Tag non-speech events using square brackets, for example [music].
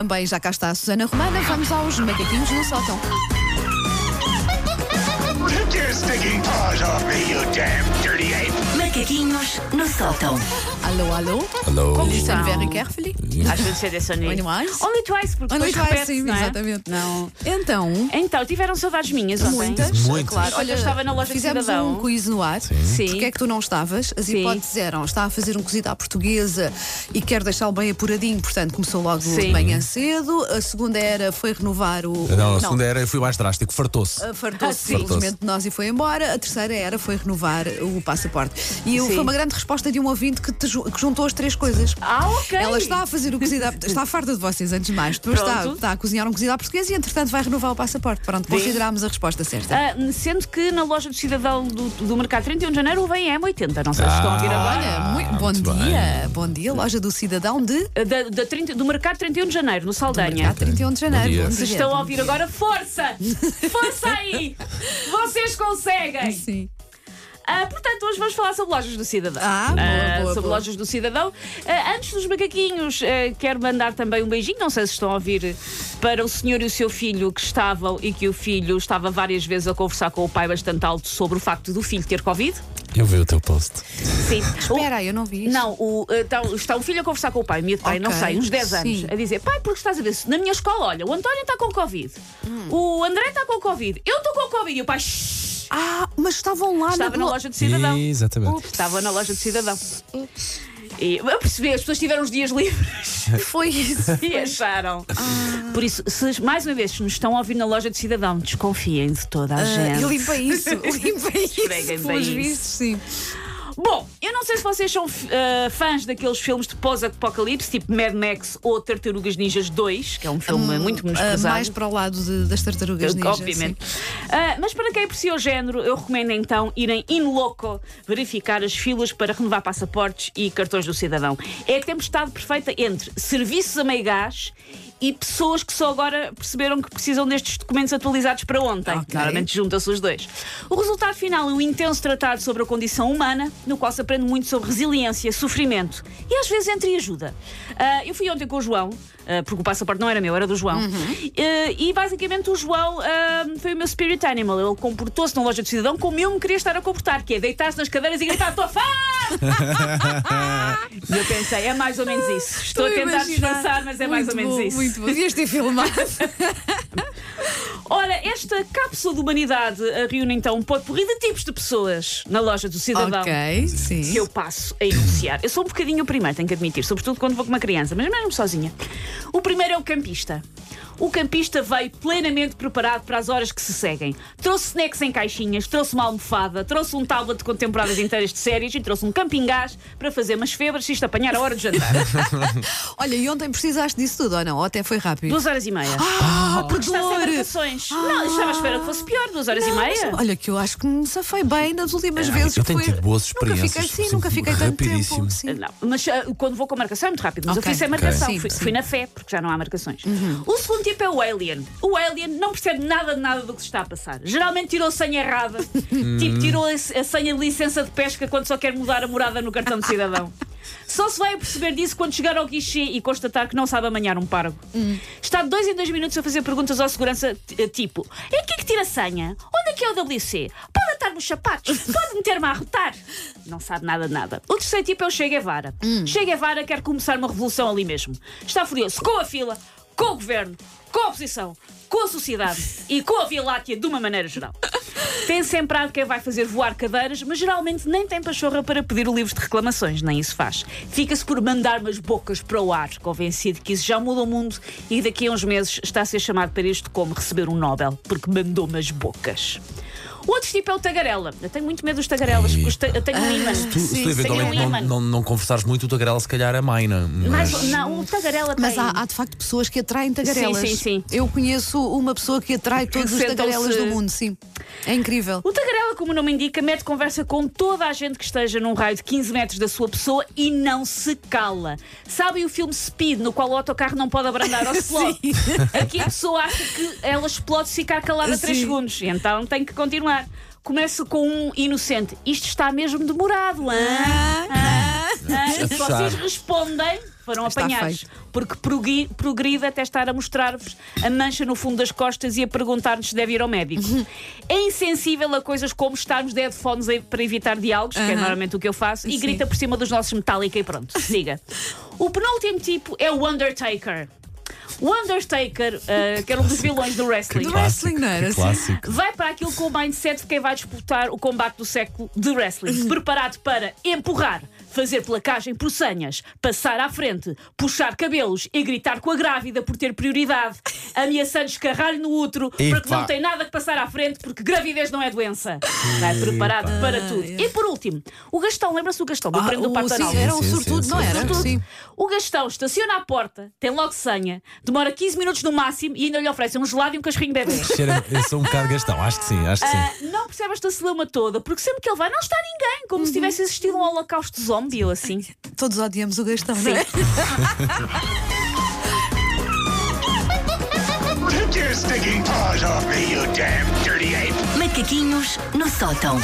Também já cá está a Susana Romana, vamos aos macaquinhos no sótão. Stinking paws off me, you damn dirty ape! Macaquinhos no sótão. Alô, alô? Hello. Como estão? Very carefully. Às vezes é desse Only once? Only twice, porque Only depois twice, repete, sim, não é? exatamente. Não. Então, Então, tiveram saudades minhas ontem? muitas, Muitas. claro. Olha, eu estava na loja de fizemos cidadão. um quiz no ar. Sim. Porquê é que tu não estavas? As Sim. hipóteses eram: está a fazer um cozido à portuguesa e quer deixá-lo bem apuradinho, portanto começou logo de manhã cedo. A segunda era foi renovar o. Não, a segunda era, eu fui mais drástico, fartou-se. Uh, Fartou-se Ah, sim. simplesmente de nós e foi embora. A terceira era foi renovar o passaporte. E Sim. foi uma grande resposta de um ouvinte que, ju- que juntou as três coisas. Ah, ok. Ela está a fazer o cozido à, está farta de vocês antes de mais. Depois está, está a cozinhar um cozido à portuguesa e entretanto vai renovar o passaporte. Pronto, considerámos a resposta certa. Ah, sendo que na loja do cidadão do, do mercado 31 de janeiro vem M80. Não sei se estão a ouvir agora. Olha, muito, bom muito dia, bom dia, loja do cidadão de Ah, Da, da 30 do mercado 31 de janeiro, no Saldanha. Mercado 31 de janeiro. Bom dia. Bom Se estão a ouvir agora, força! Força aí! [laughs] Vocês conseguem! Sim. Ah, portanto, hoje vamos falar sobre lojas do cidadão. Ah, boa, Ah, boa, sobre boa. lojas do cidadão. Ah, antes dos macaquinhos, quero mandar também um beijinho, não sei se estão a ouvir, para o senhor e o seu filho que estavam e que o filho estava várias vezes a conversar com o pai bastante alto sobre o facto do filho ter Covid. Eu vi o teu post. Sim. Espera aí, eu não vi isso. Não, o, então, está um filho a conversar com o pai, miúdo pai, não Ok, sei, uns 10 anos, sim. a dizer: pai, porque estás a ver, na minha escola, olha, o António está com Covid, Hum. o André está com Covid, eu estou com Covid, e o pai "Shh", Ah, mas estavam lá estava na lo- loja de cidadão. Exatamente. Estava na loja de cidadão. E eu percebi, as pessoas tiveram os dias livres [laughs] Foi isso. e acharam. Por isso, se mais uma vez nos estão a ouvir na loja de cidadão, desconfiem de toda a Ah, gente. eu limpei isso, [laughs] limpei isso. Esfreguem Pelos bem vistos, sim. Bom, eu não sei se vocês são ah, fãs daqueles filmes de pós-apocalipse, tipo Mad Max ou Tartarugas Ninjas 2, que é um filme muito Ah, menosprezado. mais para o lado de- das tartarugas ninja. Obviamente. Ah, mas para quem aprecia o género, eu recomendo então irem in loco verificar as filas para renovar passaportes e cartões do cidadão. É a tempestade perfeita entre serviços a meio gás e pessoas que só agora perceberam que precisam destes documentos atualizados para ontem. Ok. Normalmente junta-se os dois. O resultado final é um intenso tratado sobre a condição humana, no qual se aprende muito sobre resiliência, sofrimento e às vezes entre ajuda. Ah, eu fui ontem com o João, ah, porque o passaporte não era meu, era do João. Ah, e basicamente o João foi o meu spirit animal. Ele comportou-se na loja de cidadão como eu me queria estar a comportar, que é deitar-se nas cadeiras e gritar: Estou fã! [laughs] e eu pensei: é mais ou menos isso. Estou a tentar disfarçar, mas é mais ou Muito menos bom, isso. Muito bom. Devias ter filmado. [laughs] Ora, esta cápsula de humanidade ah, reúne então um potpourri de tipos de pessoas na loja do cidadão. ok, sim. Que eu passo a enunciar. Eu sou um bocadinho o primeiro, tenho que admitir, sobretudo quando vou com uma criança, mas mesmo sozinha. O primeiro é o campista. O campista veio plenamente preparado para as horas que se seguem. Trouxe snacks em caixinhas, trouxe uma almofada, trouxe um tablet com temporadas inteiras de séries e trouxe um camping gás para fazer umas febras se isto apanhar a hora de jantar. [laughs] Olha, e ontem precisaste disso tudo ou não? Ou até foi rápido? Duas horas e meia. Ah, por Está sem marcações. Não, eu estava à espera que fosse pior, duas horas e meia. Olha, que eu acho que me safei bem nas últimas vezes. eu tenho foi- tido boas Nunca fiquei, experiências, sim, sempre nunca fiquei tanto tempo. rapidíssimo. Sim. Não, mas ah, quando vou com a marcação é muito rápido, mas Ok, eu fui sem marcação, Sim, fui, sim. Uhum. fui na fé, porque já não há marcações. O segundo tipo é o Alien. O Alien não percebe nada de nada do que se está a passar. Geralmente tirou a senha errada, [laughs] tipo tirou a, senha de licença de pesca quando só quer mudar a morada no cartão de cidadão. [laughs] Só se vai perceber disso quando chegar ao guichê e constatar que não sabe amanhar um pargo. Está de dois em dois minutos a fazer perguntas ao segurança, t- tipo: é aqui que tira a senha? Onde é que é o WC? Pode atar nos sapatos? Pode meter-me a arrotar? Não sabe nada de nada. O terceiro tipo é o Che Guevara. Che Guevara quer começar uma revolução ali mesmo. Está furioso com a fila, com o governo, com a oposição, com a sociedade e com a Via Láctea de uma maneira geral. Tem sempre quem vai fazer voar cadeiras, mas geralmente nem tem pachorra para pedir o livro de reclamações, nem isso faz. Fica-se por mandar umas bocas para o ar, convencido que isso já muda o mundo e daqui a uns meses está a ser chamado para isto como receber um Nobel, porque mandou umas bocas. O outro tipo é o tagarela. Eu tenho muito medo dos tagarelas, porque os ta- eu tenho um imã. Tu, se tu eventualmente tem um não, não, não conversares muito, o tagarela se calhar é maina. Mas, Mas, não, o tagarela tem. Mas há, há, de facto pessoas que atraem tagarelas. Sim, sim, sim. Eu conheço uma pessoa que atrai todos os sentam-se- tagarelas do mundo, sim. É incrível. O tagarela, como o nome indica, mete conversa com toda a gente que esteja num raio de 15 metros da sua pessoa e não se cala. Sabem o filme Speed, no qual o autocarro não pode abrandar ou [laughs] explode? Aqui a pessoa acha que ela explode se ficar calada 3 Sim. segundos, então tem que continuar. Começa com um inocente. Isto está mesmo demorado, hã? Ah, Hã? A Se vocês respondem, foram Está apanhados. feito. Porque progri- progride até estar a mostrar-vos a mancha no fundo das costas e a perguntar-nos se deve ir ao médico. Uhum. É insensível a coisas como estarmos de headphones para evitar diálogos, que é Aham. normalmente o que eu faço, e Sim. grita por cima dos nossos Metallica e pronto, siga. [laughs] O penúltimo tipo é o Undertaker. O Undertaker, eh, que era um dos vilões do wrestling. Do wrestling, não era Que assim? clássico. Vai para aquilo com o mindset de quem vai disputar o combate do século de wrestling. Preparado para empurrar, fazer placagem por senhas, passar à frente, puxar cabelos e gritar com a grávida por ter prioridade, ameaçando escarrar-lhe no útero porque Epá. não tem nada que passar à frente porque gravidez não é doença. Vai preparado para tudo. E por último, o Gastão, lembra-se do Gastão, do Ah, prêmio do Donald? era um Sim, sim, sortudo, sim, não era? sim. Sim. O Gastão estaciona à porta, tem logo senha, demora 15 minutos no máximo e ainda lhe oferecem um gelado e um cachorrinho bebê. Cheira, eu sou um bocado gastão, acho que sim, acho que sim. Ah, não percebe esta celeuma toda, porque sempre que ele vai, não está ninguém, como se tivesse existido um holocausto zombie ou assim. Todos odiamos o Gastão, não é? Take your stinking paws off me, you damn dirty ape! Macaquinhos no sótão.